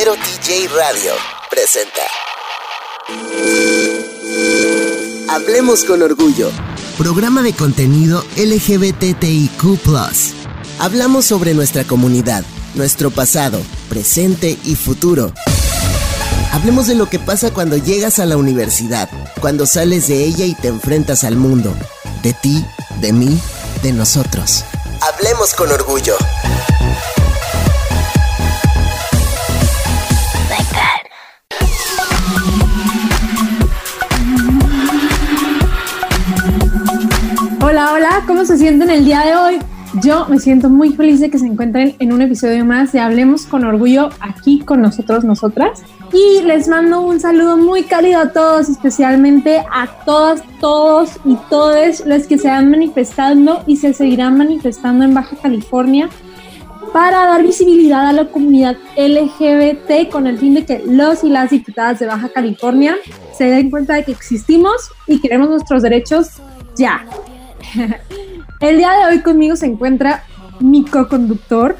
Ibero TJ Radio presenta. Hablemos con orgullo. Programa de contenido LGBTIQ. Hablamos sobre nuestra comunidad, nuestro pasado, presente y futuro. Hablemos de lo que pasa cuando llegas a la universidad, cuando sales de ella y te enfrentas al mundo. De ti, de mí, de nosotros. Hablemos con orgullo. Se sienten el día de hoy? Yo me siento muy feliz de que se encuentren en un episodio más de Hablemos con Orgullo aquí con nosotros, nosotras. Y les mando un saludo muy cálido a todos, especialmente a todas, todos y todes los que se han manifestando y se seguirán manifestando en Baja California para dar visibilidad a la comunidad LGBT con el fin de que los y las diputadas de Baja California se den cuenta de que existimos y queremos nuestros derechos ya. El día de hoy conmigo se encuentra mi co-conductor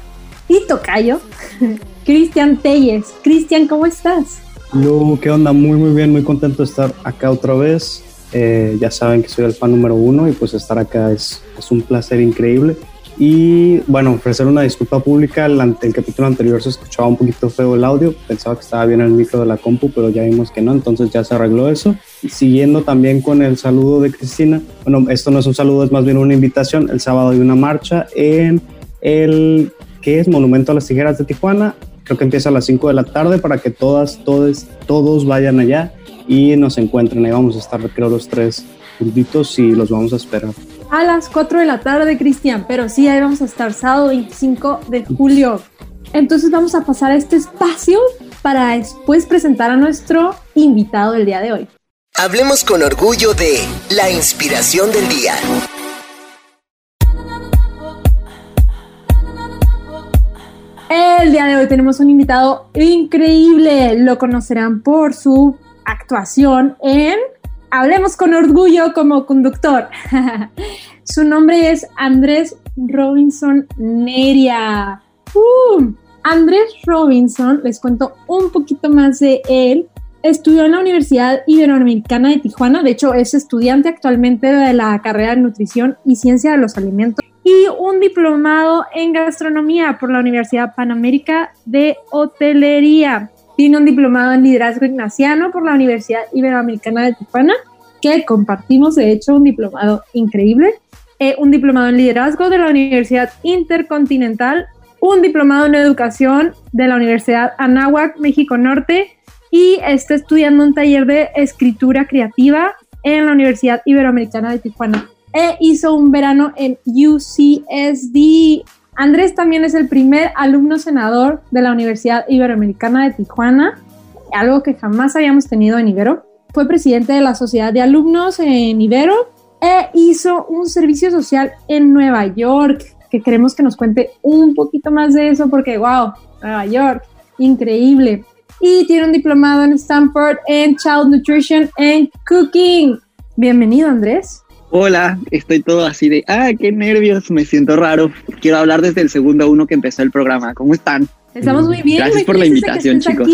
y tocayo, Cristian Telles. Cristian, ¿cómo estás? Yo, ¿qué onda? Muy, muy bien, muy contento de estar acá otra vez. Eh, ya saben que soy el fan número uno y pues estar acá es, es un placer increíble. Y bueno, ofrecer una disculpa pública. El, el, capítulo anterior se escuchaba un poquito feo el audio. Pensaba que estaba bien el micro de la compu, pero ya vimos que no. Entonces ya se arregló eso. Siguiendo también con el saludo de Cristina. Bueno, esto no es un saludo, es más bien una invitación. El sábado hay una marcha en el que es Monumento a las Tijeras de Tijuana. Creo que empieza a las 5 de la tarde para que todas, todos, todos vayan allá y nos encuentren. Ahí vamos a estar, creo, los tres juntitos y los vamos a esperar a las 4 de la tarde, Cristian, pero sí, ahí vamos a estar sábado 25 de julio. Entonces vamos a pasar a este espacio para después presentar a nuestro invitado del día de hoy. Hablemos con orgullo de la inspiración del día. El día de hoy tenemos un invitado increíble. Lo conocerán por su actuación en Hablemos con orgullo como conductor. Su nombre es Andrés Robinson Neria. Uh, Andrés Robinson, les cuento un poquito más de él. Estudió en la Universidad Iberoamericana de Tijuana, de hecho es estudiante actualmente de la carrera de Nutrición y Ciencia de los Alimentos y un diplomado en gastronomía por la Universidad Panamérica de Hotelería. Tiene un diplomado en liderazgo ignaciano por la Universidad Iberoamericana de Tijuana, que compartimos, de hecho, un diplomado increíble. Eh, un diplomado en liderazgo de la Universidad Intercontinental, un diplomado en educación de la Universidad Anáhuac, México Norte, y está estudiando un taller de escritura creativa en la Universidad Iberoamericana de Tijuana. E hizo un verano en UCSD Andrés también es el primer alumno senador de la Universidad Iberoamericana de Tijuana, algo que jamás habíamos tenido en Ibero. Fue presidente de la Sociedad de Alumnos en Ibero e hizo un servicio social en Nueva York, que queremos que nos cuente un poquito más de eso porque, wow, Nueva York, increíble. Y tiene un diplomado en Stanford en Child Nutrition and Cooking. Bienvenido, Andrés. Hola, estoy todo así de, ah, qué nervios, me siento raro. Quiero hablar desde el segundo uno que empezó el programa. ¿Cómo están? Estamos muy bien. Gracias por la invitación, chicos.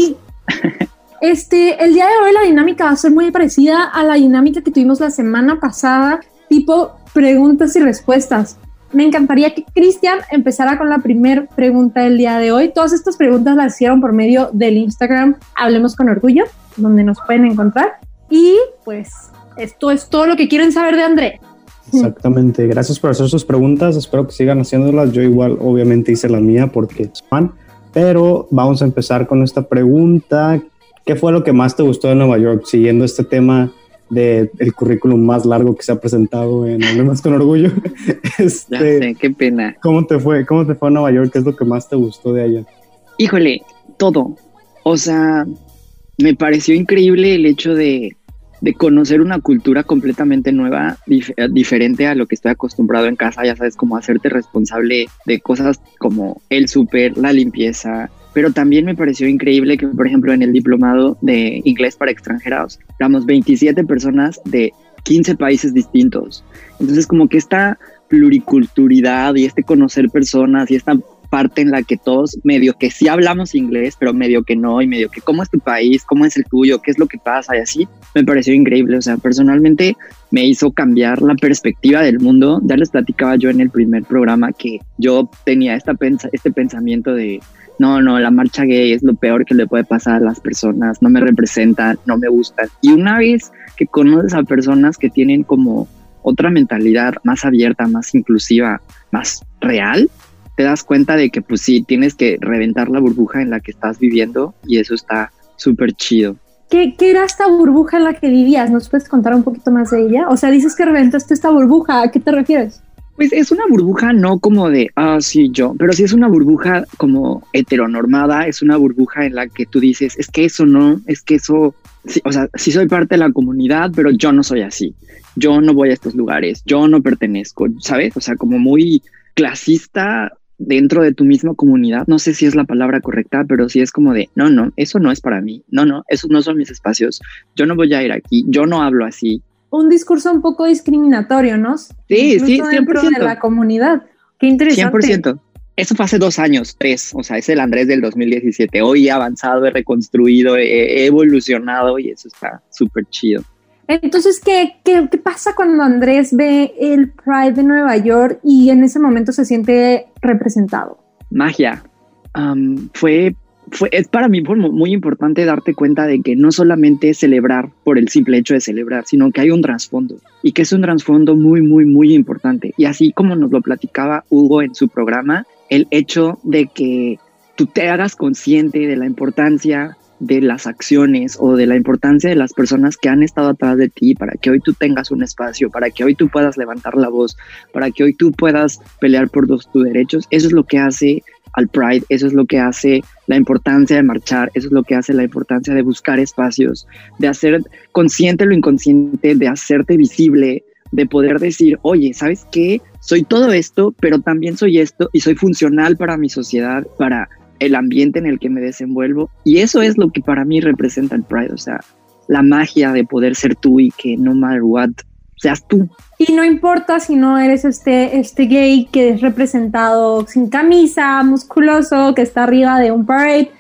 Este, el día de hoy la dinámica va a ser muy parecida a la dinámica que tuvimos la semana pasada, tipo preguntas y respuestas. Me encantaría que Cristian empezara con la primera pregunta del día de hoy. Todas estas preguntas las hicieron por medio del Instagram Hablemos con Orgullo, donde nos pueden encontrar. Y pues esto es todo lo que quieren saber de André. Exactamente. Gracias por hacer sus preguntas. Espero que sigan haciéndolas. Yo igual obviamente hice la mía porque es fan. Pero vamos a empezar con esta pregunta. ¿Qué fue lo que más te gustó de Nueva York? Siguiendo este tema del el currículum más largo que se ha presentado en Hablemos con Orgullo. Este, ya sé, qué pena. ¿Cómo te fue? ¿Cómo te fue a Nueva York? ¿Qué es lo que más te gustó de allá? Híjole, todo. O sea, me pareció increíble el hecho de de conocer una cultura completamente nueva, diferente a lo que estoy acostumbrado en casa, ya sabes, como hacerte responsable de cosas como el súper, la limpieza, pero también me pareció increíble que, por ejemplo, en el diplomado de inglés para extranjeros, éramos 27 personas de 15 países distintos. Entonces, como que esta pluriculturalidad y este conocer personas y esta parte en la que todos medio que sí hablamos inglés, pero medio que no, y medio que cómo es tu país, cómo es el tuyo, qué es lo que pasa y así, me pareció increíble. O sea, personalmente me hizo cambiar la perspectiva del mundo. Ya les platicaba yo en el primer programa que yo tenía esta pensa este pensamiento de no, no, la marcha gay es lo peor que le puede pasar a las personas, no me representan, no me gustan. Y una vez que conoces a personas que tienen como otra mentalidad más abierta, más inclusiva, más real, te das cuenta de que pues sí, tienes que reventar la burbuja en la que estás viviendo y eso está súper chido. ¿Qué, ¿Qué, era esta burbuja en la que vivías? ¿Nos puedes contar un poquito más de ella? O sea, dices que reventaste esta burbuja, ¿a qué te refieres? Pues es una burbuja no como de, ah, sí, yo, pero sí es una burbuja como heteronormada, es una burbuja en la que tú dices, es que eso no, es que eso, o sea, sí soy parte de la comunidad, pero yo no soy así, yo no voy a estos lugares, yo no pertenezco, ¿sabes? O sea, como muy clasista dentro de tu misma comunidad, no sé si es la palabra correcta, pero sí es como de, no, no, eso no es para mí, no, no, esos no son mis espacios, yo no voy a ir aquí, yo no hablo así, un discurso un poco discriminatorio, ¿no? Sí, sí, 100%. Dentro de la comunidad. Qué interesante. 100%. Eso fue hace dos años, tres. O sea, es el Andrés del 2017. Hoy he avanzado, he reconstruido, he, evolucionado y eso está súper chido. Entonces, ¿qué, ¿qué, qué, pasa cuando Andrés ve el Pride de Nueva York y en ese momento se siente representado? Magia. fue es para mí muy importante darte cuenta de que no solamente celebrar por el simple hecho de celebrar, sino que hay un trasfondo y que es un trasfondo muy, muy, muy importante. Y así como nos lo platicaba Hugo en su programa, el hecho de que tú te hagas consciente de la importancia de las acciones o de la importancia de las personas que han estado atrás de ti para que hoy tú tengas un espacio, para que hoy tú puedas levantar la voz, para que hoy tú puedas pelear por tus derechos, eso es lo que hace al Pride, eso es lo que hace la importancia de marchar, eso es lo que hace la importancia de buscar espacios, de hacer consciente lo inconsciente, de hacerte visible, de poder decir, oye, ¿sabes qué? Soy todo esto, pero también soy esto y soy funcional para mi sociedad, para el ambiente en el que me desenvuelvo. Y eso es lo que para mí representa el Pride, o sea, la magia de poder ser tú y que no matter what, seas tú. Y no importa si no eres este, este gay que es representado sin camisa, musculoso, que está arriba de un parade.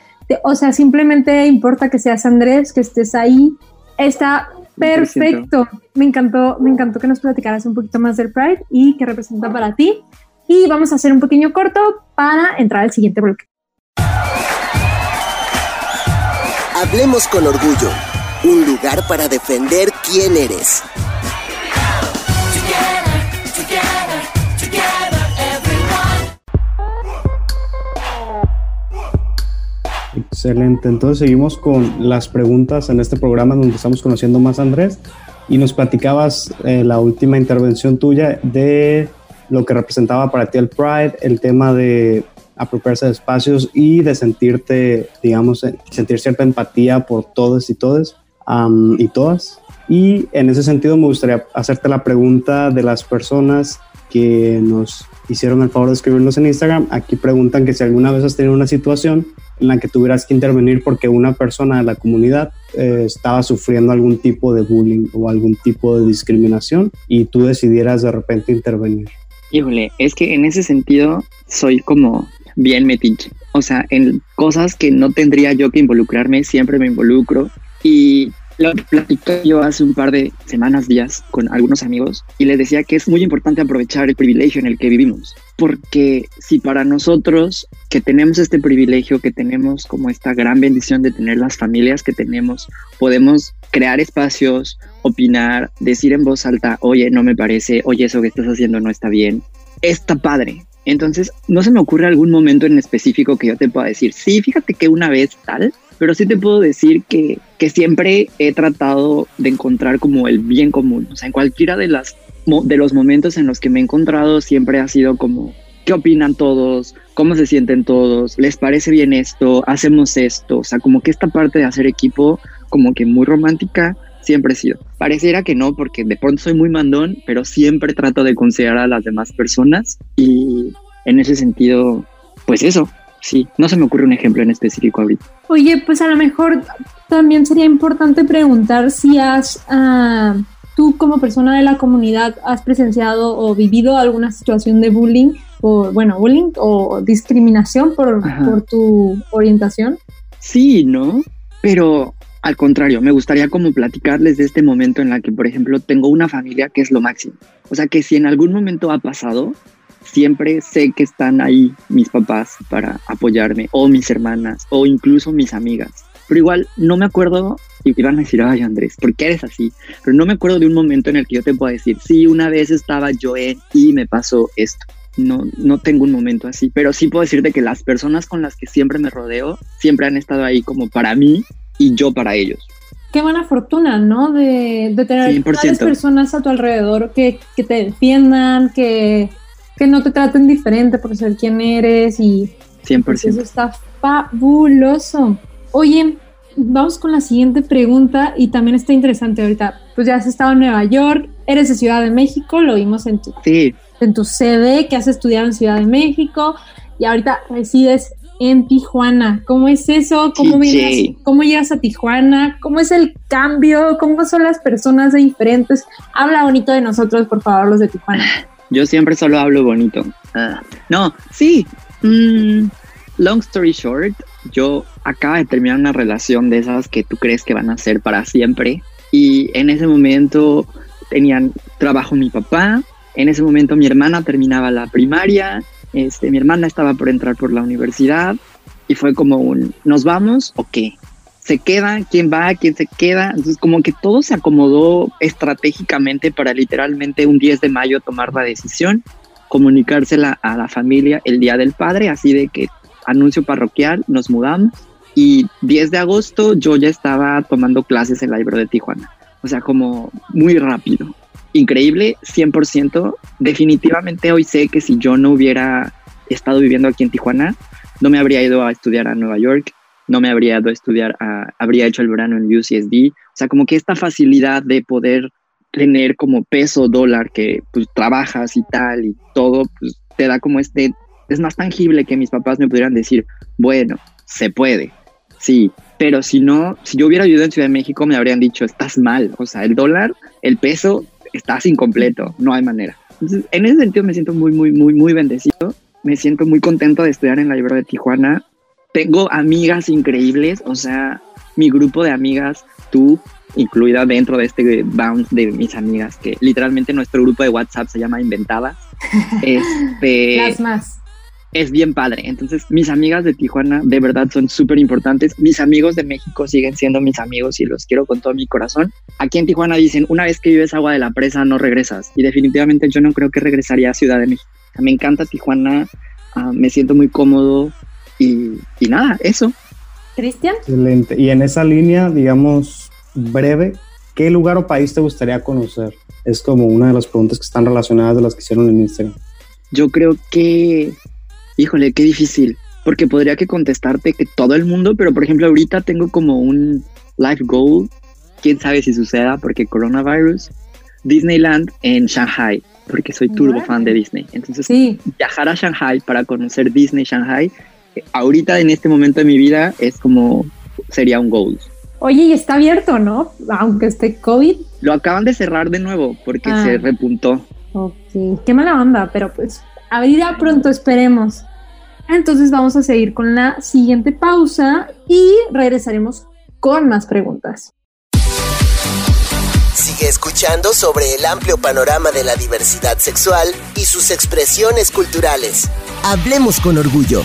o sea, simplemente importa que seas Andrés, que estés ahí. Está perfecto. Me encantó, me encantó que nos platicaras un poquito más del Pride y qué representa para ti. Y vamos a hacer un pequeño corto para entrar al siguiente bloque. Hablemos con orgullo. Un lugar para defender quién eres. Excelente, entonces seguimos con las preguntas en este programa donde estamos conociendo más a Andrés y nos platicabas eh, la última intervención tuya de lo que representaba para ti el Pride, el tema de apropiarse de espacios y de sentirte, digamos, eh, sentir cierta empatía por todos y todas y todas. Y en ese sentido me gustaría hacerte la pregunta de las personas que nos hicieron el favor de escribirnos en Instagram. Aquí preguntan que si alguna vez has tenido una situación en la que tuvieras que intervenir porque una persona de la comunidad eh, estaba sufriendo algún tipo de bullying o algún tipo de discriminación y tú decidieras de repente intervenir. Híjole, es que en ese sentido soy como bien metiche. O sea, en cosas que no tendría yo que involucrarme, siempre me involucro. Y lo platicé yo hace un par de semanas, días, con algunos amigos y les decía que es muy importante aprovechar el privilegio en el que vivimos. Porque si para nosotros que tenemos este privilegio, que tenemos como esta gran bendición de tener las familias que tenemos, podemos crear espacios, opinar, decir en voz alta, oye, no me parece, oye, eso que estás haciendo no está bien, está padre. Entonces, no se me ocurre algún momento en específico que yo te pueda decir, sí, fíjate que una vez tal, pero sí te puedo decir que, que siempre he tratado de encontrar como el bien común. O sea, en cualquiera de, las, de los momentos en los que me he encontrado, siempre ha sido como, ¿qué opinan todos? ¿Cómo se sienten todos? ¿Les parece bien esto? ¿Hacemos esto? O sea, como que esta parte de hacer equipo, como que muy romántica, siempre he sido. Pareciera que no, porque de pronto soy muy mandón, pero siempre trato de considerar a las demás personas y en ese sentido, pues eso, sí, no se me ocurre un ejemplo en específico ahorita. Oye, pues a lo mejor también sería importante preguntar si has, uh, tú como persona de la comunidad, has presenciado o vivido alguna situación de bullying por, bueno, bullying o discriminación por, por tu orientación? Sí, ¿no? Pero al contrario, me gustaría como platicarles de este momento en la que, por ejemplo, tengo una familia que es lo máximo. O sea, que si en algún momento ha pasado, siempre sé que están ahí mis papás para apoyarme, o mis hermanas, o incluso mis amigas. Pero igual no me acuerdo, y van a decir, ay Andrés, ¿por qué eres así? Pero no me acuerdo de un momento en el que yo te pueda decir, sí, una vez estaba yo en y me pasó esto. No, no tengo un momento así, pero sí puedo decirte que las personas con las que siempre me rodeo siempre han estado ahí como para mí y yo para ellos. Qué buena fortuna, ¿no? De, de tener varias personas a tu alrededor que, que te defiendan, que, que no te traten diferente por ser quien eres y 100%. Pues eso está fabuloso. Oye, vamos con la siguiente pregunta y también está interesante ahorita. Pues ya has estado en Nueva York, eres de Ciudad de México, lo vimos en tu, en tu CV que has estudiado en Ciudad de México y ahorita resides en Tijuana. ¿Cómo es eso? ¿Cómo, vienes, ¿Cómo llegas a Tijuana? ¿Cómo es el cambio? ¿Cómo son las personas diferentes? Habla bonito de nosotros, por favor, los de Tijuana. Yo siempre solo hablo bonito. Ah, no, sí. Mm, long story short, yo acabo de terminar una relación de esas que tú crees que van a ser para siempre. Y en ese momento tenían trabajo mi papá, en ese momento mi hermana terminaba la primaria, este, mi hermana estaba por entrar por la universidad y fue como un, ¿nos vamos o qué? ¿Se queda? ¿Quién va? ¿Quién se queda? Entonces como que todo se acomodó estratégicamente para literalmente un 10 de mayo tomar la decisión, comunicársela a la familia el día del padre, así de que anuncio parroquial, nos mudamos y 10 de agosto yo ya estaba tomando clases en la Ibro de Tijuana. O sea, como muy rápido increíble, 100%. Definitivamente hoy sé que si yo no hubiera estado viviendo aquí en Tijuana, no me habría ido a estudiar a Nueva York, no me habría ido a estudiar, habría hecho el verano en UCSD. O sea, como que esta facilidad de poder tener como peso dólar que pues trabajas y tal y todo, pues te da como este, es más tangible que mis papás me pudieran decir, bueno, se puede, sí, pero si no, si yo hubiera vivido en Ciudad de México me habrían dicho, estás mal, o sea, el dólar, el peso estás incompleto, no hay manera. En ese sentido me siento muy, muy, muy, muy bendecido. Me siento muy contento de estudiar en la Ibero de Tijuana. Tengo amigas increíbles, o sea, mi grupo de amigas, tú, incluida dentro de este bounce de mis amigas, que literalmente nuestro grupo de WhatsApp se llama Inventadas. este, Las más es bien padre. Entonces, mis amigas de Tijuana de verdad son súper importantes. Mis amigos de México siguen siendo mis amigos y los quiero con todo mi corazón. Aquí en Tijuana dicen, una vez que vives agua de la presa, no regresas. Y definitivamente yo no creo que regresaría a Ciudad de México. Me encanta Tijuana, ah, me siento muy cómodo y, y nada, eso. Cristian. Excelente. Y en esa línea, digamos, breve, ¿qué lugar o país te gustaría conocer? Es como una de las preguntas que están relacionadas de las que hicieron en Instagram. Yo creo que híjole, qué difícil, porque podría que contestarte que todo el mundo, pero por ejemplo ahorita tengo como un life goal, quién sabe si suceda porque coronavirus, Disneyland en Shanghai, porque soy turbo fan de Disney. Entonces, viajar a Shanghai para conocer Disney Shanghai, ahorita en este momento de mi vida es como, sería un goal. Oye, y está abierto, ¿no? Aunque esté COVID. Lo acaban de cerrar de nuevo porque se ah. repuntó. Ok, qué mala onda, pero pues abrirá pronto, esperemos. Entonces vamos a seguir con la siguiente pausa y regresaremos con más preguntas. Sigue escuchando sobre el amplio panorama de la diversidad sexual y sus expresiones culturales. Hablemos con orgullo.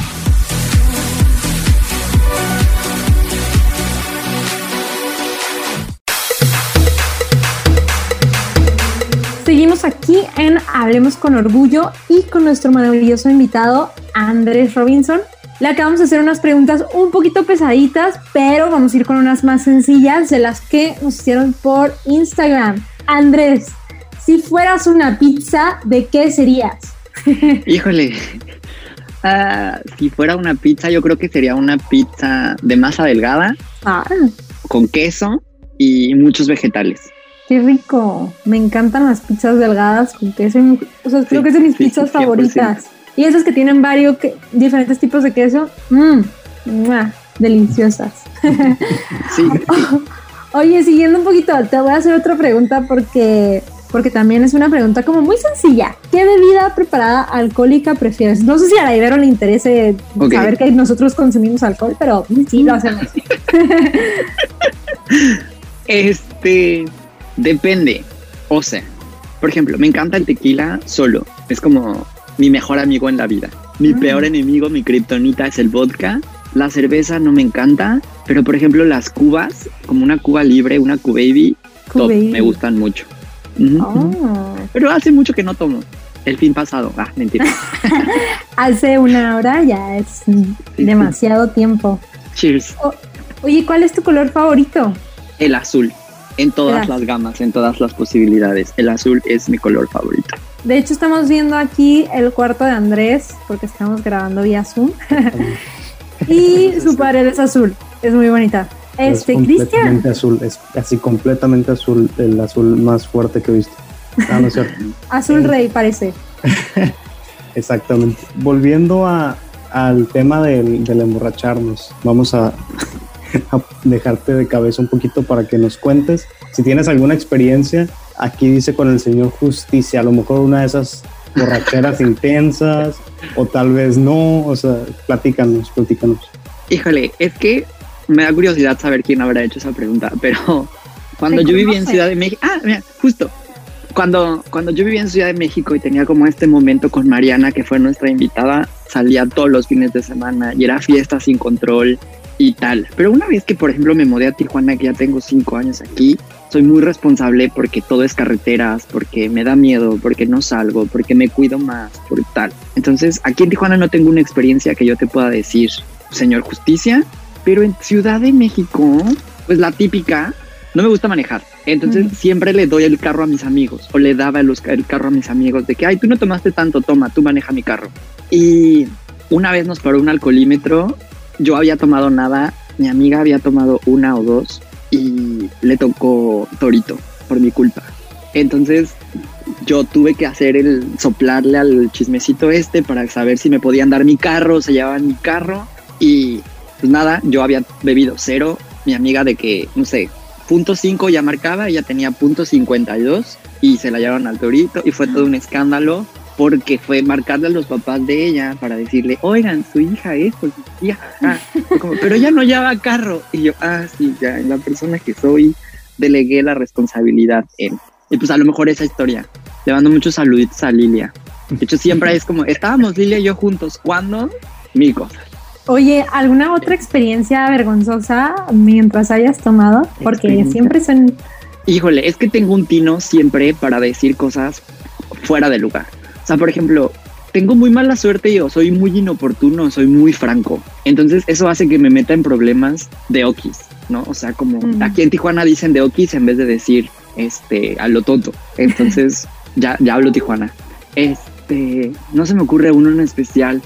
Aquí en Hablemos con Orgullo y con nuestro maravilloso invitado Andrés Robinson. Le acabamos de hacer unas preguntas un poquito pesaditas, pero vamos a ir con unas más sencillas de las que nos hicieron por Instagram. Andrés, si fueras una pizza, ¿de qué serías? Híjole, ah, si fuera una pizza, yo creo que sería una pizza de masa delgada, ah. con queso y muchos vegetales. Qué rico. Me encantan las pizzas delgadas con queso. O sea, creo que de mis pizzas favoritas. Y esas que tienen varios diferentes tipos de queso. Mmm, deliciosas. Sí. Oye, siguiendo un poquito, te voy a hacer otra pregunta porque porque también es una pregunta como muy sencilla. ¿Qué bebida preparada alcohólica prefieres? No sé si a la Ibero le interese saber que nosotros consumimos alcohol, pero sí lo hacemos. este, depende. O sea, por ejemplo, me encanta el tequila solo. Es como mi mejor amigo en la vida. Mi mm. peor enemigo, mi kriptonita es el vodka. La cerveza no me encanta, pero por ejemplo las cubas, como una cuba libre, una cubaby, me gustan mucho. Oh. Pero hace mucho que no tomo. El fin pasado. Ah, mentira. hace una hora ya es demasiado tiempo. Cheers. oye, ¿cuál es tu color favorito? El azul. En todas las gamas, en todas las posibilidades. El azul es mi color favorito. De hecho, estamos viendo aquí el cuarto de Andrés, porque estamos grabando vía Zoom. y su pared es azul. Es muy bonita. Este, completamente azul, es casi completamente azul, el azul más fuerte que he visto. Ah, no, azul rey parece. Exactamente. Volviendo a, al tema del, emborracharnos, vamos a, a, dejarte de cabeza un poquito para que nos cuentes si tienes alguna experiencia. Aquí dice con el Señor Justicia, a lo mejor una de esas borracheras intensas o tal vez no, o sea, platícanos, platícanos. Híjole, es que me da curiosidad saber quién habrá hecho esa pregunta, pero cuando yo vivía en Ciudad de México, ah, mira, justo, cuando, cuando yo vivía en Ciudad de México y tenía como este momento con Mariana, que fue nuestra invitada, salía todos los fines de semana y era fiesta sin control y tal. Pero una vez que, por ejemplo, me mudé a Tijuana, que ya tengo cinco años aquí, soy muy responsable porque todo es carreteras, porque me da miedo, porque no salgo, porque me cuido más, por tal. Entonces, aquí en Tijuana no tengo una experiencia que yo te pueda decir, señor justicia, pero en Ciudad de México, pues la típica, no me gusta manejar. Entonces siempre le doy el carro a mis amigos o le daba el, carro a mis amigos de que, ay, tú no tomaste tanto, toma, tú maneja mi carro. Y una vez nos paró un alcoholímetro, yo había tomado nada, mi amiga había tomado una o dos y le tocó torito por mi culpa. Entonces yo tuve que hacer el soplarle al chismecito este para saber si me podían dar mi carro, se llevaban mi carro y pues nada, yo había bebido cero, mi amiga de que, no sé, punto 5 ya marcaba, ella tenía punto 52 y se la llevaron al torito y fue todo un escándalo porque fue marcarle a los papás de ella para decirle, oigan, su hija es policía, pero ella no lleva carro. Y yo, ah, sí, ya, la persona que soy, delegué la responsabilidad en. Y pues a lo mejor esa historia. Le mando muchos saluditos a Lilia. De hecho, siempre es como, estábamos Lilia y yo juntos. ¿Cuándo? Mil cosas. Oye, ¿alguna otra experiencia vergonzosa mientras hayas tomado? Porque siempre son... Híjole, es que tengo un tino siempre para decir cosas fuera de lugar. O sea, por ejemplo, tengo muy mala suerte yo, soy muy inoportuno, soy muy franco. Entonces eso hace que me meta en problemas de okis, ¿no? O sea, como aquí en Tijuana dicen de okis en vez de decir este a lo tonto. Entonces ya, ya hablo Tijuana. Este, no se me ocurre uno en especial.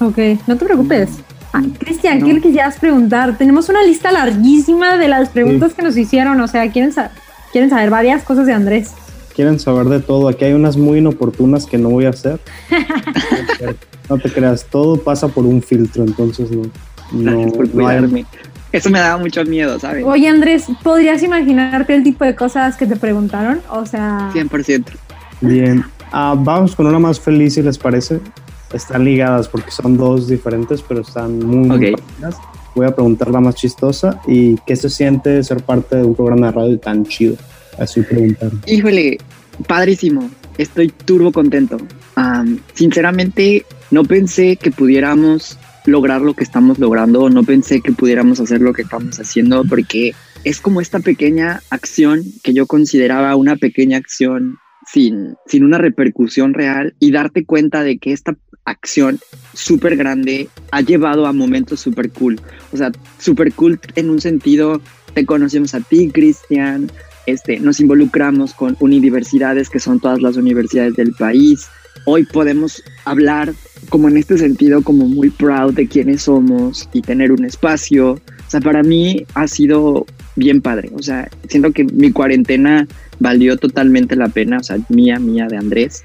Ok, no te preocupes. Ah, Cristian, ¿qué le quisieras preguntar? Tenemos una lista larguísima de las preguntas que nos hicieron. O sea, quieren, quieren saber varias cosas de Andrés. Quieren saber de todo. Aquí hay unas muy inoportunas que no voy a hacer. no te creas, todo pasa por un filtro, entonces no. No, por cuidarme. Eso me daba mucho miedo, ¿sabes? Oye, Andrés, ¿podrías imaginarte el tipo de cosas que te preguntaron? O sea. 100%. Bien. Ah, vamos con una más feliz, si les parece están ligadas porque son dos diferentes, pero están muy, okay. Voy a preguntar la más chistosa y qué se siente ser parte de un programa de radio tan chido. Así preguntar. Híjole, padrísimo. Estoy turbo contento. sinceramente, no pensé que pudiéramos lograr lo que estamos logrando, no pensé que pudiéramos hacer lo que estamos haciendo, porque es como esta pequeña acción que yo consideraba una pequeña acción sin, sin una repercusión real y darte cuenta de que esta acción súper grande ha llevado a momentos súper cool. O sea, súper cool en un sentido, te conocemos a ti, Cristian, este, nos involucramos con universidades que son todas las universidades del país. Hoy podemos hablar como en este sentido, como muy proud de quiénes somos y tener un espacio. O sea, para mí ha sido bien padre. O sea, siento que mi cuarentena valió totalmente la pena, o sea, mía, mía de Andrés,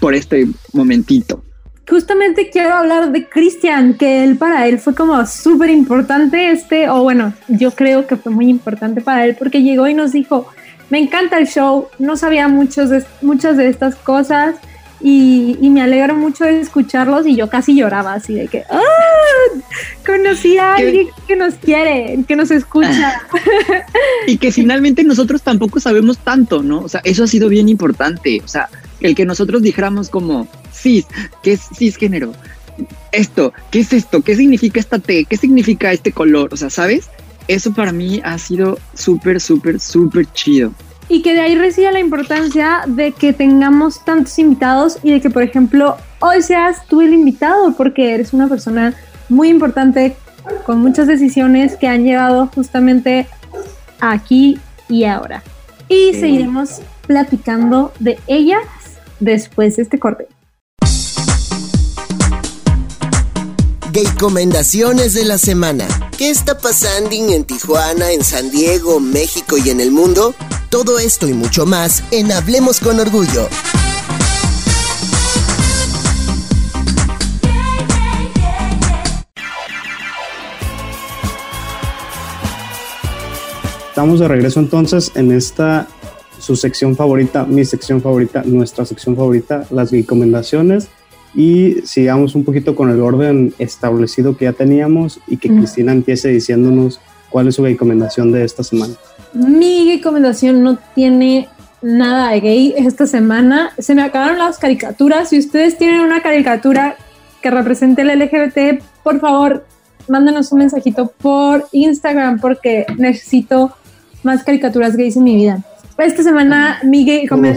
por este momentito justamente quiero hablar de Cristian, que él para él fue como súper importante este, o bueno, yo creo que fue muy importante para él porque llegó y nos dijo, me encanta el show, no sabía muchos de, muchas de estas cosas y, me alegro mucho de escucharlos y yo casi lloraba así de que, ¡ah! Conocí a alguien que nos quiere, que nos escucha. y que finalmente nosotros tampoco sabemos tanto, ¿no? O sea, eso ha sido bien importante. O sea, el que nosotros dijéramos como cis, ¿qué es cisgénero? Esto, ¿qué es esto? ¿Qué significa esta T? ¿Qué significa este color? O sea, ¿sabes? Eso para mí ha sido súper, súper, súper chido y que de ahí reside la importancia de que tengamos tantos invitados y de que, por ejemplo, hoy seas tú el invitado, porque eres una persona muy importante con muchas decisiones que han llegado justamente aquí y ahora. Y seguiremos platicando de ellas después de este corte. Recomendaciones de la semana. ¿Qué está pasando en Tijuana, en San Diego, México y en el mundo? Todo esto y mucho más en Hablemos con Orgullo. Estamos de regreso entonces en esta su sección favorita, mi sección favorita, nuestra sección favorita, las recomendaciones y sigamos un poquito con el orden establecido que ya teníamos y que Cristina empiece diciéndonos cuál es su recomendación de esta semana. Mi recomendación no tiene nada de gay esta semana. Se me acabaron las caricaturas. Si ustedes tienen una caricatura que represente el LGBT, por favor, mándenos un mensajito por Instagram porque necesito más caricaturas gays en mi vida. Esta semana mi,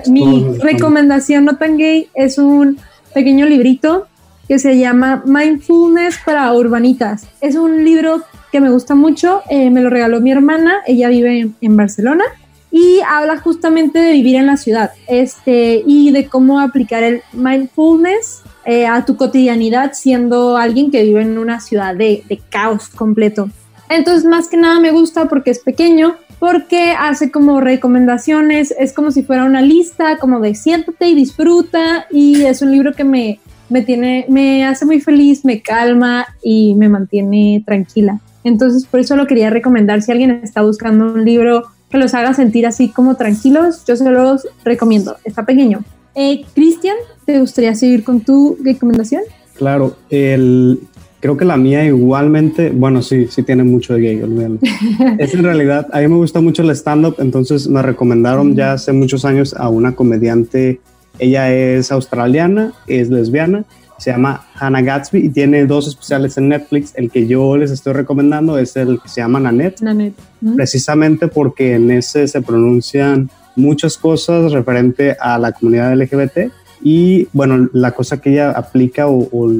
mi recomendación no tan gay es un pequeño librito que se llama Mindfulness para Urbanitas. Es un libro que me gusta mucho, eh, me lo regaló mi hermana, ella vive en, Barcelona y habla justamente de vivir en la ciudad este, y de cómo aplicar el mindfulness eh, a tu cotidianidad siendo alguien que vive en una ciudad de, de caos completo. Entonces, más que nada me gusta porque es pequeño, porque hace como recomendaciones, es como si fuera una lista, como de siéntate y disfruta, y es un libro que me, me tiene, me hace muy feliz, me calma y me mantiene tranquila. Entonces, por eso lo quería recomendar. Si alguien está buscando un libro que los haga sentir así como tranquilos, yo se los recomiendo. Está pequeño. Eh, Cristian, ¿te gustaría seguir con tu recomendación? Claro, el, creo que la mía igualmente, bueno, sí, sí tiene mucho de gay, olvídalo. es en realidad, a mí me gusta mucho el stand-up, entonces me recomendaron ya hace muchos años a una comediante, ella es australiana, es lesbiana, se llama Hannah Gatsby y tiene dos especiales en Netflix. El que yo les estoy recomendando es el que se llama Nanette. Nanette. Precisamente porque en ese se pronuncian muchas cosas referente a la comunidad LGBT y bueno, la cosa que ella aplica o,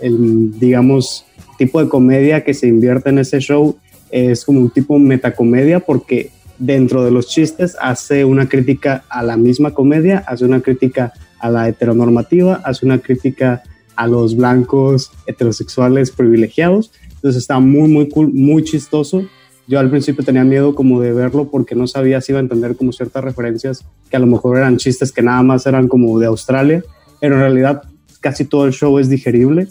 el, digamos, tipo de comedia que se invierte en ese show es como un tipo metacomedia porque dentro de los chistes hace una crítica a la misma comedia, hace una crítica a la heteronormativa, hace una crítica a los blancos heterosexuales privilegiados. Entonces está muy, muy cool, muy chistoso. Yo al principio tenía miedo como de verlo porque no sabía si iba a entender como ciertas referencias que a lo mejor eran chistes que nada más eran como de Australia, pero en realidad casi todo el show es digerible.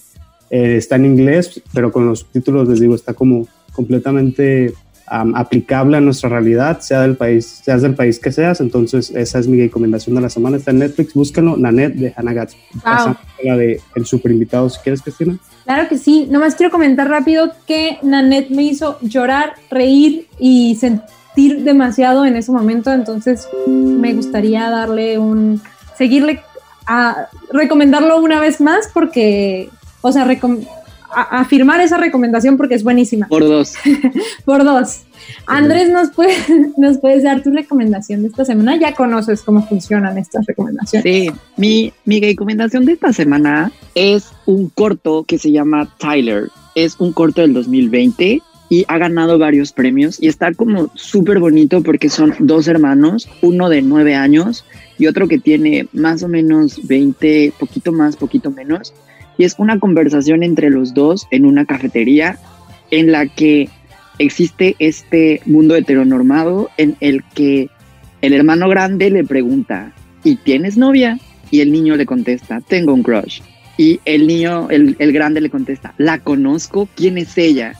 Eh, está en inglés, pero con los subtítulos les digo, está como completamente aplicable a nuestra realidad, sea del país, seas del país que seas. Entonces, esa es mi recomendación de la semana. Está en Netflix, búscalo, Nanette de Hannah Gatsby. La de El Super Invitado, si quieres, Cristina. Claro que sí. Nomás quiero comentar rápido que Nanette me hizo llorar, reír y sentir demasiado en ese momento. Entonces, me gustaría darle un. seguirle a recomendarlo una vez más porque, o sea, afirmar esa recomendación porque es buenísima. Por dos. Por dos. Andrés, ¿nos, puede, ¿nos puedes dar tu recomendación de esta semana? Ya conoces cómo funcionan estas recomendaciones. Sí, mi, mi recomendación de esta semana es un corto que se llama Tyler. Es un corto del 2020 y ha ganado varios premios y está como súper bonito porque son dos hermanos, uno de nueve años y otro que tiene más o menos 20, poquito más, poquito menos y es una conversación entre los dos en una cafetería en la que existe este mundo heteronormado en el que el hermano grande le pregunta, ¿y tienes novia? Y el niño le contesta, tengo un crush. Y el niño, el, el grande le contesta, la conozco, ¿quién es ella?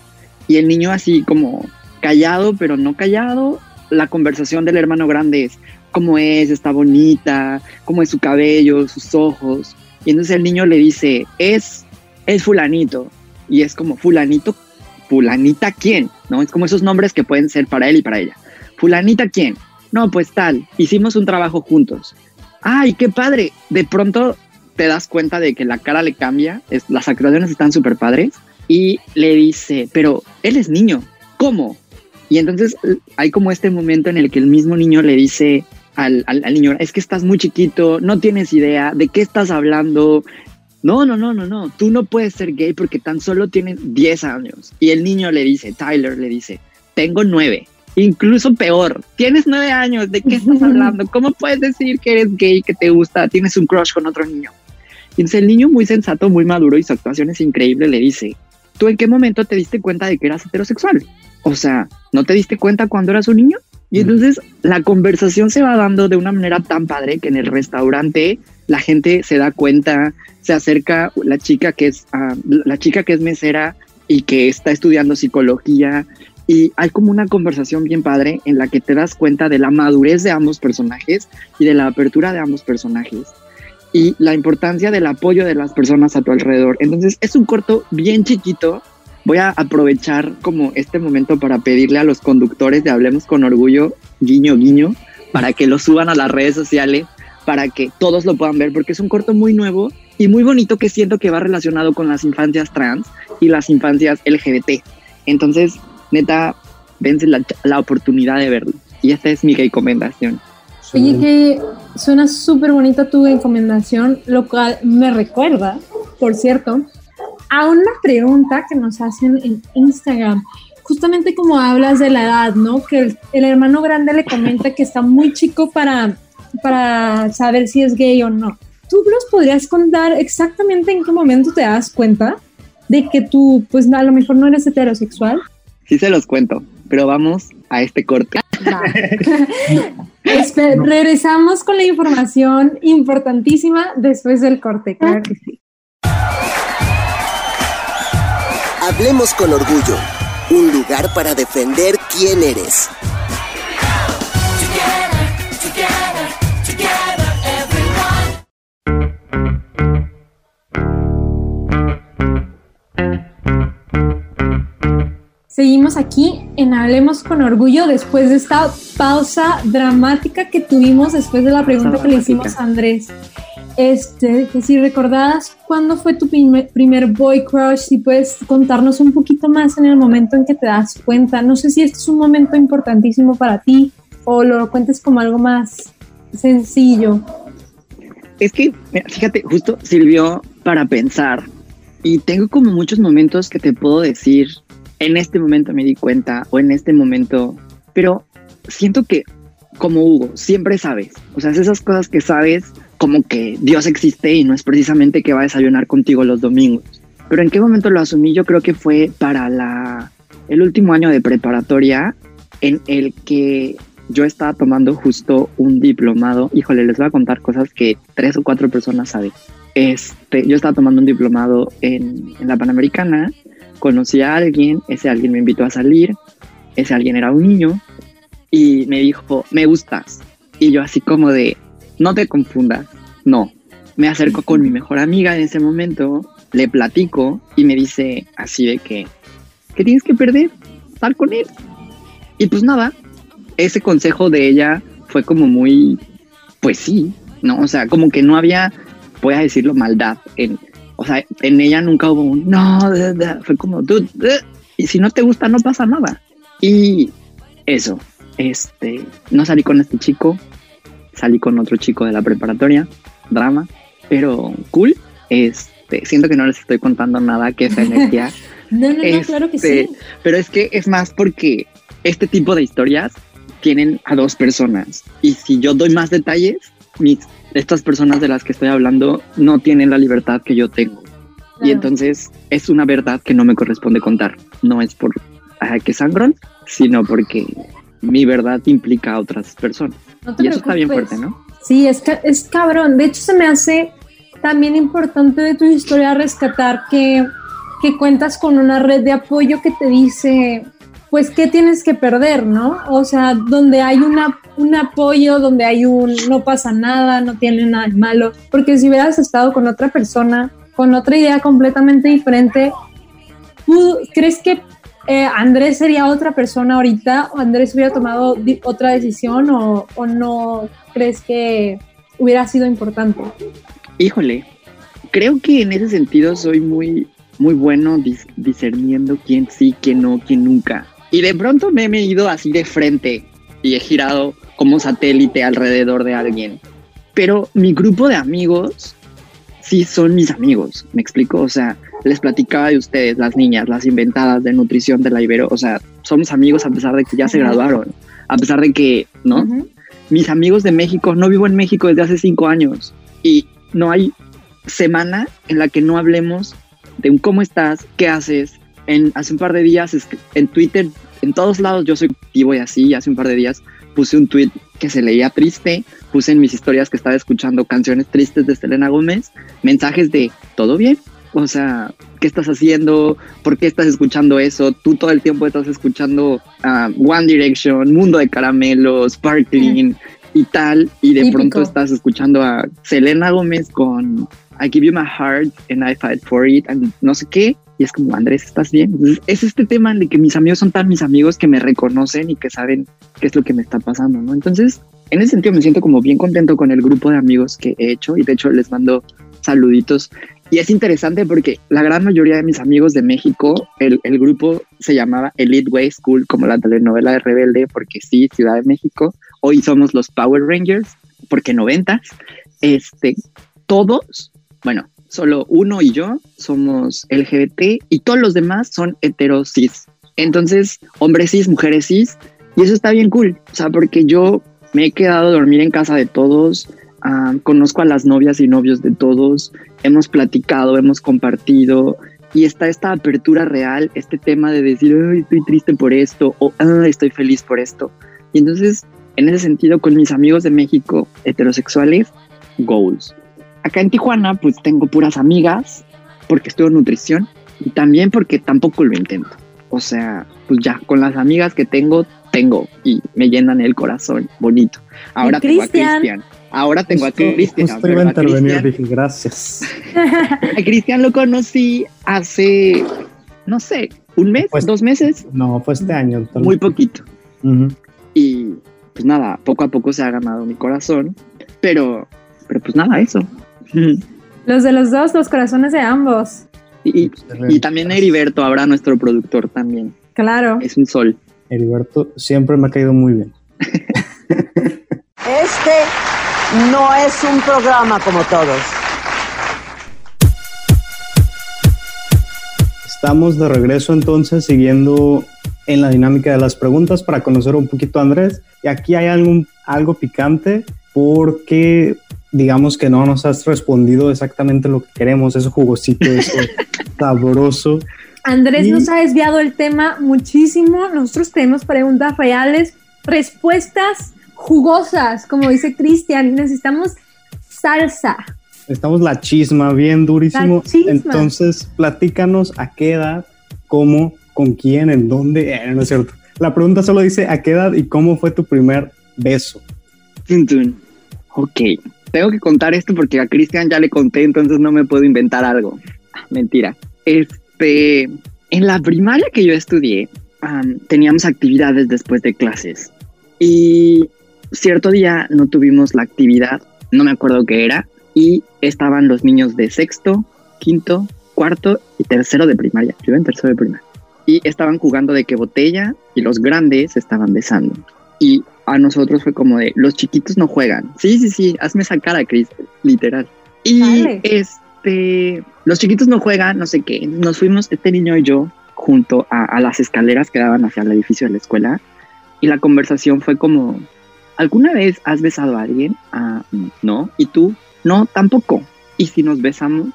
Y el niño así como callado, pero no callado, la conversación del hermano grande es cómo es, está bonita, cómo es su cabello, sus ojos. Y entonces el niño le dice, es, es fulanito. Y es como, fulanito, fulanita quién, ¿no? Es como esos nombres que pueden ser para él y para ella. Fulanita quién. No, pues tal, hicimos un trabajo juntos. Ay, qué padre. De pronto te das cuenta de que la cara le cambia, las actuaciones están súper padres y le dice, pero él es niño, ¿cómo? Y entonces hay como este momento en el que el mismo niño le dice al, al, niño, es que estás muy chiquito, no tienes idea de qué estás hablando. No, no, no, no, no, tú no puedes ser gay porque tan solo tienes 10 años. Y el niño le dice, Tyler le dice, tengo 9. Incluso peor, tienes 9 años, ¿de qué estás hablando? ¿Cómo puedes decir que eres gay, que te gusta, tienes un crush con otro niño? Y entonces el niño muy sensato, muy maduro y su actuación es increíble, le dice, ¿tú en qué momento te diste cuenta de que eras heterosexual? O sea, ¿no te diste cuenta cuando eras un niño? Y entonces la conversación se va dando de una manera tan padre que en el restaurante la gente se da cuenta, se acerca la chica que es ah, la chica que es mesera y que está estudiando psicología y hay como una conversación bien padre en la que te das cuenta de la madurez de ambos personajes y de la apertura de ambos personajes y la importancia del apoyo de las personas a tu alrededor. Entonces es un corto bien chiquito voy a aprovechar como este momento para pedirle a los conductores de Hablemos con Orgullo, guiño, guiño, para que lo suban a las redes sociales, para que todos lo puedan ver, porque es un corto muy nuevo y muy bonito que siento que va relacionado con las infancias trans y las infancias LGBT. Entonces, neta, vence la, la oportunidad de verlo. Y esta es mi recomendación. Oye, que suena súper bonita tu recomendación, lo cual me recuerda, por cierto, a una pregunta que nos hacen en Instagram. Justamente como hablas de la edad, ¿no? Que el, hermano grande le comenta que está muy chico para, para saber si es gay o no. ¿Tú nos podrías contar exactamente en qué momento te das cuenta de que tú, pues a lo mejor no eres heterosexual? Sí se los cuento, pero vamos a este corte. Regresamos con la información importantísima después del corte, claro que sí. Hablemos con orgullo, un lugar para defender quién eres. Seguimos aquí en Hablemos con Orgullo después de esta pausa dramática que tuvimos después de la pregunta que le hicimos a Andrés. Este, que si recordabas cuándo fue tu primer, boy crush, si puedes contarnos un poquito más en el momento en que te das cuenta. No sé si este es un momento importantísimo para ti o lo cuentes como algo más sencillo. Es que, fíjate, justo sirvió para pensar y tengo como muchos momentos que te puedo decir, en este momento me di cuenta o en este momento, pero siento que como Hugo, siempre sabes, o sea, es esas cosas que sabes como que Dios existe y no es precisamente que va a desayunar contigo los domingos. Pero en qué momento lo asumí, yo creo que fue para la, el último año de preparatoria en el que yo estaba tomando justo un diplomado. Híjole, les voy a contar cosas que tres o cuatro personas saben. Este, yo estaba tomando un diplomado en, en la Panamericana, conocí a alguien, ese alguien me invitó a salir, ese alguien era un niño y me dijo, me gustas. Y yo así como de, no te confundas, no. Me acerco con mi mejor amiga en ese momento, le platico y me dice así de que, ¿qué tienes que perder? Estar con él. Y pues nada, ese consejo de ella fue como muy, pues sí, ¿no? O sea, como que no había, voy a decirlo, maldad. En, o sea, en ella nunca hubo un, no, fue como, dude, y si no te gusta, no pasa nada. Y eso, este, no salí con este chico, salí con otro chico de la preparatoria, drama, pero cool. Este, siento que no les estoy contando nada que esa energía. no, no, no, claro que sí. Este, pero es que es más porque este tipo de historias tienen a dos personas y si yo doy más detalles, mis, estas personas de las que estoy hablando no tienen la libertad que yo tengo. Y entonces es una verdad que no me corresponde contar. No es por que sangrón, sino porque mi verdad implica a otras personas y eso está bien fuerte, ¿no? Sí, es, es cabrón. De hecho, se me hace también importante de tu historia rescatar que, que cuentas con una red de apoyo que te dice, pues, ¿qué tienes que perder, no? O sea, donde hay una, un apoyo, donde hay un no pasa nada, no tiene nada de malo, porque si hubieras estado con otra persona, con otra idea completamente diferente, ¿crees que eh, Andrés sería otra persona ahorita? ¿O Andrés hubiera tomado otra decisión o, o no crees que hubiera sido importante? Híjole, creo que en ese sentido soy muy, muy bueno discerniendo quién sí, quién no, quién nunca. Y de pronto me he ido así de frente y he girado como satélite alrededor de alguien. Pero mi grupo de amigos sí son mis amigos, ¿me explico? O sea, les platicaba de ustedes, las niñas, las inventadas de nutrición de la Ibero. O sea, somos amigos a pesar de que ya se graduaron, a pesar de que, ¿no? Mis amigos de México, no vivo en México desde hace cinco años y no hay semana en la que no hablemos de un cómo estás, qué haces. En, hace un par de días en Twitter, en todos lados yo soy activo y así, hace un par de días puse un tweet que se leía triste, puse en mis historias que estaba escuchando canciones tristes de Selena Gómez, mensajes de ¿todo bien? O sea, ¿qué estás haciendo? ¿Por qué estás escuchando eso? Tú todo el tiempo estás escuchando uh, One Direction, Mundo de Caramelos, Sparkling y tal, y de pronto estás escuchando a Selena Gómez con I Give You My Heart and I Fight For It, and no sé qué, y es como, Andrés, ¿estás bien? es este tema de que mis amigos son tan mis amigos que me reconocen y que saben qué es lo que me está pasando, ¿no? Entonces, en ese sentido me siento como bien contento con el grupo de amigos que he hecho y de hecho les mando saluditos y es interesante porque la gran mayoría de mis amigos de México, el, el, grupo se llamaba Elite Way School, como la telenovela de Rebelde, porque sí, Ciudad de México. Hoy somos los Power Rangers, porque noventas. Este, todos, bueno, solo uno y yo somos LGBT y todos los demás son heterosis. Entonces, hombres cis, mujeres cis, y eso está bien cool, o sea, porque yo me he quedado a dormir en casa de todos, Ah, conozco a las novias y novios de todos, hemos platicado, hemos compartido y está esta apertura real, este tema de decir, estoy triste por esto o estoy feliz por esto. Y entonces, en ese sentido, con mis amigos de México heterosexuales, goals. Acá en Tijuana, pues tengo puras amigas porque estudio nutrición y también porque tampoco lo intento. O sea, pues ya, con las amigas que tengo, tengo y me llenan el corazón bonito. Ahora tengo a Cristian Ahora tengo a Cristian. Justo iba a intervenir, dije gracias. A Cristian lo conocí hace, no sé, un mes, pues, dos meses. No, fue este año. Muy poquito. Y pues nada, poco a poco se ha ganado mi corazón, pero, pero pues nada, eso. Los de los dos, los corazones de ambos. Y, y también Heriberto, habrá nuestro productor también. Claro. Es un sol. Heriberto siempre me ha caído muy bien. este no es un programa como todos. Estamos de regreso entonces siguiendo en la dinámica de las preguntas para conocer un poquito a Andrés. Y aquí hay algún, algo picante porque digamos que no nos has respondido exactamente lo que queremos, ese jugosito, ese sabroso. Andrés nos ha desviado el tema muchísimo. Nosotros tenemos preguntas reales, respuestas jugosas, como dice Cristian, necesitamos salsa. Estamos la chisma bien durísimo. Entonces, platícanos a qué edad, cómo, con quién, en dónde. Eh, no es cierto. La pregunta solo dice a qué edad y cómo fue tu primer beso. Ok, tengo que contar esto porque a Cristian ya le conté, entonces no me puedo inventar algo. Ah, mentira. Este, en la primaria que yo estudié, teníamos actividades después de clases. Y cierto día no tuvimos la actividad, no me acuerdo qué era, y estaban los niños de sexto, quinto, cuarto y tercero de primaria. Yo en tercero de primaria. Y estaban jugando de qué botella y los grandes estaban besando. Y a nosotros fue como de, los chiquitos no juegan. Sí, sí, sí, hazme esa cara, Chris, literal. Y este, los chiquitos no juegan, no sé qué. Nos fuimos, este niño y yo, junto a, a las escaleras que daban hacia el edificio de la escuela. Y la conversación fue como, ¿alguna vez has besado a alguien? Ah, no. ¿Y tú? No, tampoco. ¿Y si nos besamos?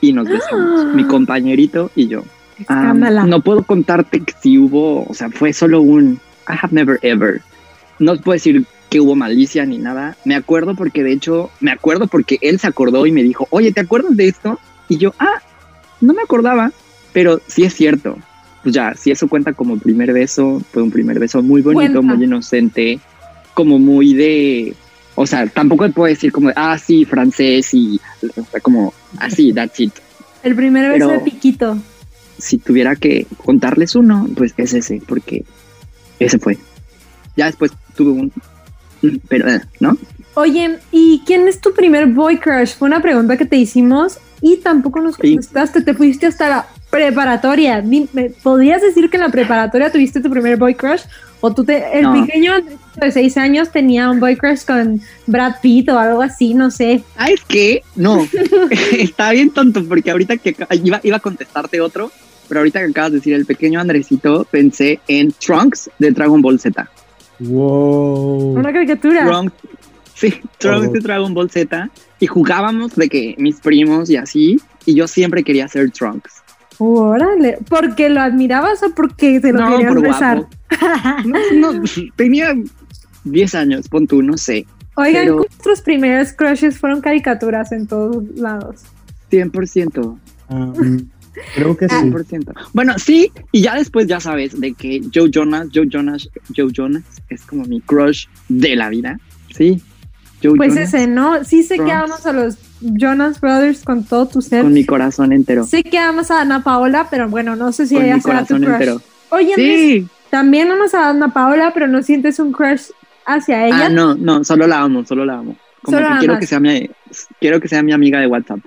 Y nos besamos. Mi compañerito y yo. Ah, no puedo contarte si hubo, o sea, fue solo un I have never ever. No puedo decir que hubo malicia ni nada. Me acuerdo porque de hecho, me acuerdo porque él se acordó y me dijo, oye, ¿te acuerdas de esto? Y yo, ah, no me acordaba, pero sí es cierto. pues ya, si eso cuenta como primer beso, fue un primer beso muy bonito, Cuenta. muy inocente, como muy de, o sea, tampoco puedo decir como, ah, sí, francés y, o sea, como así, that's it. El primer beso Pero- de piquito. Si tuviera que contarles uno, pues es ese, porque ese fue. Ya después tuve un, pero, ¿no? Oye, ¿y quién es tu primer boy crush? Fue una pregunta que te hicimos y tampoco nos Sí. contestaste. Te fuiste hasta la preparatoria. ¿Podrías decir que en la preparatoria tuviste tu primer boy crush? ¿O tú te, el No. pequeño de seis años tenía un boy crush con Brad Pitt o algo así? No sé. Ah, es que no, está bien tonto porque ahorita que iba, iba a contestarte otro, pero ahorita que acabas de decir el pequeño Andresito, pensé en Trunks de Dragon Ball Z. Wow. Una caricatura. Trunks, sí, Trunks de Dragon Ball Z y jugábamos de que mis primos y así, y yo siempre quería ser Trunks. Órale. ¿Porque lo admirabas o porque te lo No, querías por besar? No, no, tenía 10 años, pon tú, no sé, Oigan, Pero- nuestros primeros crushes fueron caricaturas en todos lados. 100%. Ah, creo que sí. 100%. Bueno, sí, y ya después ya sabes de que Joe Jonas, Joe Jonas, Joe Jonas es como mi crush de la vida. Sí, Joe Pues Jonas ese, ¿no? Sí sé que amas a los Jonas Brothers con todo tu ser. con mi corazón entero. Sé que amas a Ana Paola, pero bueno, no sé si con ella mi será tu corazón crush. entero. Oye, Andrés, Sí. también amas a Ana Paola, pero no sientes un crush hacia ella. Ah, no, no, solo la amo, solo la amo. Como Solo que la quiero amas. que sea mi quiero que sea mi amiga de WhatsApp.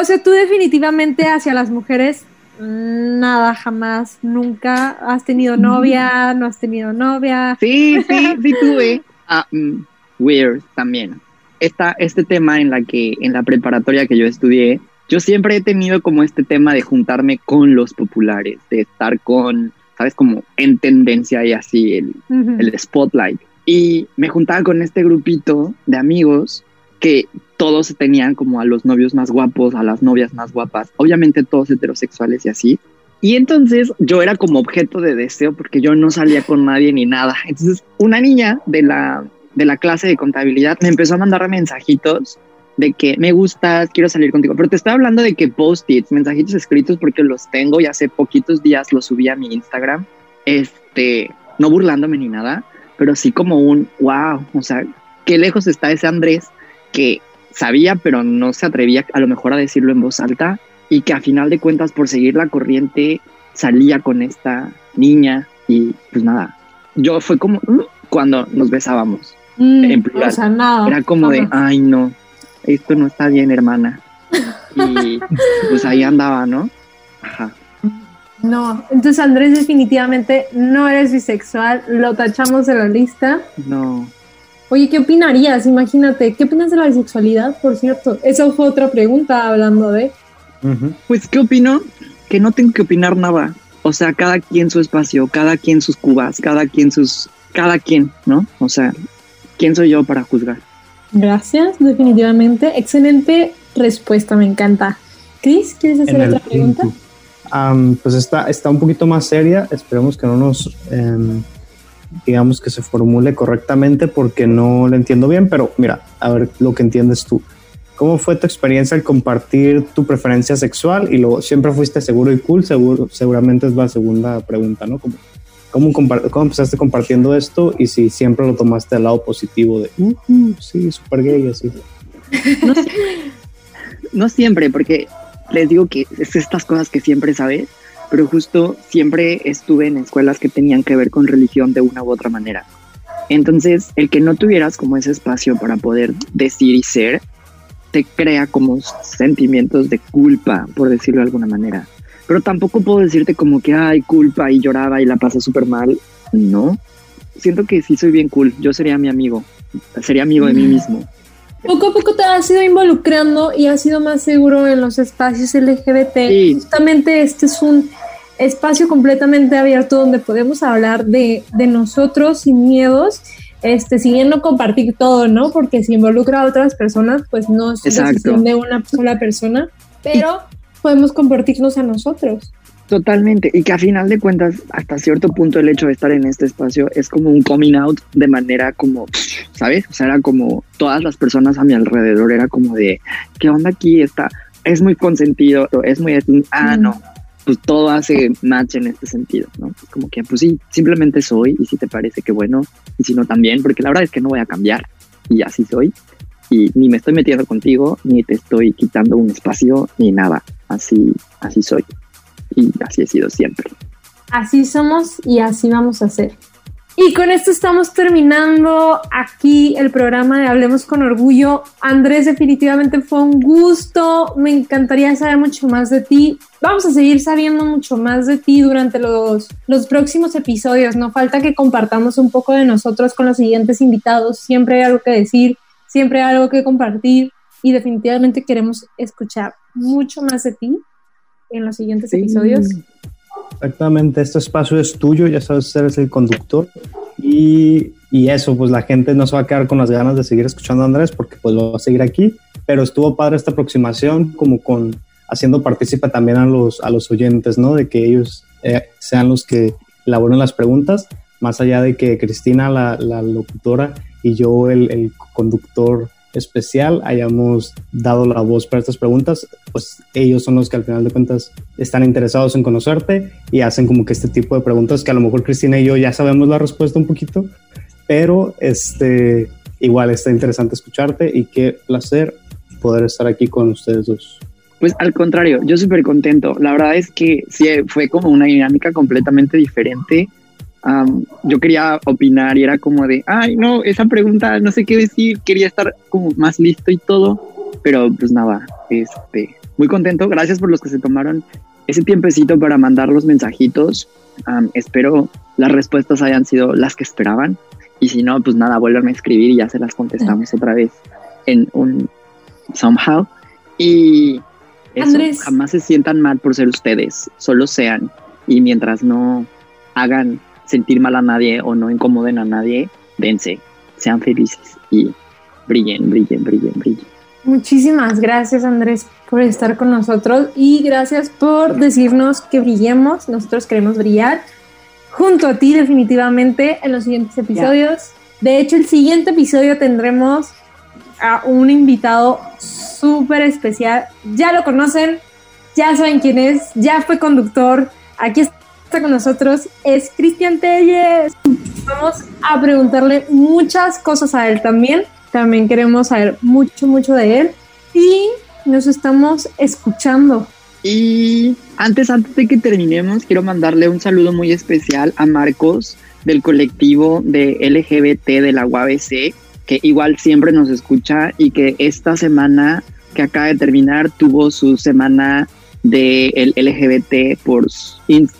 O sea, tú definitivamente hacia las mujeres, mm, nada, jamás, nunca has tenido novia, no has tenido novia. Sí, sí, sí tuve. Mm, weird también. Esta, este tema en la que en la preparatoria que yo estudié, yo siempre he tenido como este tema de juntarme con los populares, de estar con, sabes, como en tendencia y así el, Ujú. el spotlight. Y me juntaba con este grupito de amigos que todos tenían como a los novios más guapos, a las novias más guapas, obviamente todos heterosexuales y así. Y entonces yo era como objeto de deseo porque yo no salía con nadie ni nada. Entonces una niña de la, de la clase de contabilidad me empezó a mandar mensajitos de que me gustas, quiero salir contigo. Pero te estoy hablando de que post-its, mensajitos escritos porque los tengo y hace poquitos días los subí a mi Instagram. Este, no burlándome ni nada, pero sí como un wow, o sea, qué lejos está ese Andrés que sabía, pero no se atrevía a lo mejor a decirlo en voz alta y que a final de cuentas por seguir la corriente salía con esta niña y pues nada, yo fue como "Mm", cuando nos besábamos, Mm, en plural. o sea, nada. era como de, ay no, esto no está bien hermana. Y pues ahí andaba, ¿no? Ajá. No, entonces Andrés definitivamente no eres bisexual, lo tachamos de la lista. No. Oye, ¿qué opinarías? Imagínate, ¿qué opinas de la bisexualidad, por cierto? Esa fue otra pregunta hablando de... Pues, ¿qué opino? Que no tengo que opinar nada. O sea, cada quien su espacio, cada quien sus cubas, cada quien sus. Cada quien, ¿no? O sea, ¿quién soy yo para juzgar? Gracias, definitivamente. Excelente respuesta, me encanta. Chris, ¿quieres hacer otra pregunta? Am, pues está, está un poquito más seria. Esperemos que no nos, em, digamos, que se formule correctamente porque no lo entiendo bien. Pero mira, a ver lo que entiendes tú. ¿Cómo fue tu experiencia al compartir tu preferencia sexual? Y luego, ¿siempre fuiste seguro y cool? Seguro, seguramente es la segunda pregunta, ¿no? ¿Cómo, cómo, cómo empezaste compartiendo esto? Y si siempre lo tomaste al lado positivo de, "Uh, uh, sí, súper gay, así. No siempre, porque les digo que es estas cosas que siempre sabes, pero justo siempre estuve en escuelas que tenían que ver con religión de una u otra manera. Entonces, el que no tuvieras como ese espacio para poder decir y ser, te crea como sentimientos de culpa, por decirlo de alguna manera. Pero tampoco puedo decirte como que hay culpa y lloraba y la pasé súper mal. No. Siento que sí soy bien cool. Yo sería mi amigo. Sería amigo de mí mismo. Poco a poco te has ido involucrando y has sido más seguro en los espacios LGBT. Sí. Justamente este es un espacio completamente abierto donde podemos hablar de, de nosotros sin miedos. Este, si bien no compartir todo, ¿no? Porque si involucra a otras personas, pues no es Exacto. decisión de una sola persona, pero podemos compartirnos a nosotros. Totalmente, y que a final de cuentas, hasta cierto punto el hecho de estar en este espacio es como un coming out de manera como, ¿sabes? O sea, era como todas las personas a mi alrededor, era como de, ¿qué onda aquí? Está, es muy consentido, es muy, ah, no. pues todo hace match en este sentido, ¿no? Como que, pues sí, simplemente soy y si te parece que bueno, y si no también, porque la verdad es que no voy a cambiar y así soy. Y ni me estoy metiendo contigo, ni te estoy quitando un espacio, ni nada. Así, así soy. Y así he sido siempre. Así somos y así vamos a ser. Y con esto estamos terminando aquí el programa de Hablemos con Orgullo. Andrés, definitivamente fue un gusto. Me encantaría saber mucho más de ti. Vamos a seguir sabiendo mucho más de ti durante los, los próximos episodios. No falta que compartamos un poco de nosotros con los siguientes invitados. Siempre hay algo que decir, siempre hay algo que compartir y definitivamente queremos escuchar mucho más de ti en los siguientes episodios. Exactamente, este espacio es tuyo, ya sabes, eres el conductor y, y, eso, pues la gente no se va a quedar con las ganas de seguir escuchando a Andrés porque pues lo va a seguir aquí, pero estuvo padre esta aproximación como con haciendo partícipe también a los, a los oyentes, ¿no? De que ellos eh, sean los que elaboren las preguntas, más allá de que Cristina, la, la locutora, y yo, el, el conductor especial hayamos dado la voz para estas preguntas, pues ellos son los que al final de cuentas están interesados en conocerte y hacen como que este tipo de preguntas que a lo mejor Cristina y yo ya sabemos la respuesta un poquito, pero este igual está interesante escucharte y qué placer poder estar aquí con ustedes dos. Pues al contrario, yo súper contento. La verdad es que sí, fue como una dinámica completamente diferente yo quería opinar y era como de, ay, no, esa pregunta no sé qué decir, quería estar como más listo y todo, pero pues nada, este, muy contento, gracias por los que se tomaron ese tiempecito para mandar los mensajitos, espero las respuestas hayan sido las que esperaban y si no, pues nada, vuelvan a escribir y ya se las contestamos otra vez en un somehow y eso, jamás se sientan mal por ser ustedes, solo sean y mientras no hagan sentir mal a nadie o no incomoden a nadie, dense, sean felices y brillen, brillen, brillen, brillen. Muchísimas gracias Andrés por estar con nosotros y gracias por decirnos que brillemos, nosotros queremos brillar junto a ti definitivamente en los siguientes episodios. De hecho, el siguiente episodio tendremos a un invitado súper especial. Ya lo conocen, ya saben quién es, ya fue conductor. Aquí está está con nosotros es Cristian Telles. Vamos a preguntarle muchas cosas a él también. También queremos saber mucho, mucho de él. Y nos estamos escuchando. Y antes, antes de que terminemos, quiero mandarle un saludo muy especial a Marcos del colectivo de LGBT de la UABC, que igual siempre nos escucha y que esta semana que acaba de terminar tuvo su semana del el LGBT por,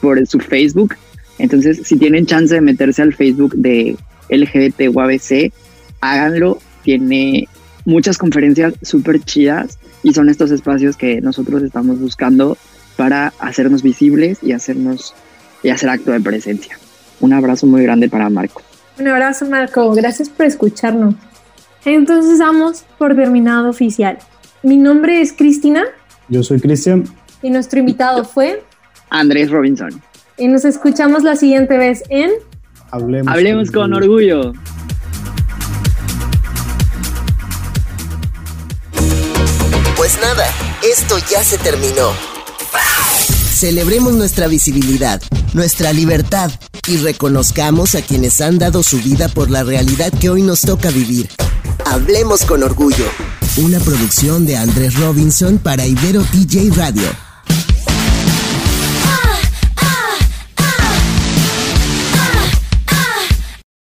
por su Facebook. Entonces, si tienen chance de meterse al Facebook de LGBT UABC, háganlo. Tiene muchas conferencias súper chidas y son estos espacios que nosotros estamos buscando para hacernos visibles y hacernos y hacer acto de presencia. Un abrazo muy grande para Marco. Un abrazo, Marco. Gracias por escucharnos. Entonces, vamos por terminado oficial. Mi nombre es Cristina. Yo soy Cristian. Y nuestro invitado fue Andrés Robinson. Y nos escuchamos la siguiente vez en Hablemos, con, orgullo. Pues nada, esto ya se terminó. Celebremos nuestra visibilidad, nuestra libertad y reconozcamos a quienes han dado su vida por la realidad que hoy nos toca vivir. Hablemos con orgullo. Una producción de Andrés Robinson para Ibero TJ Radio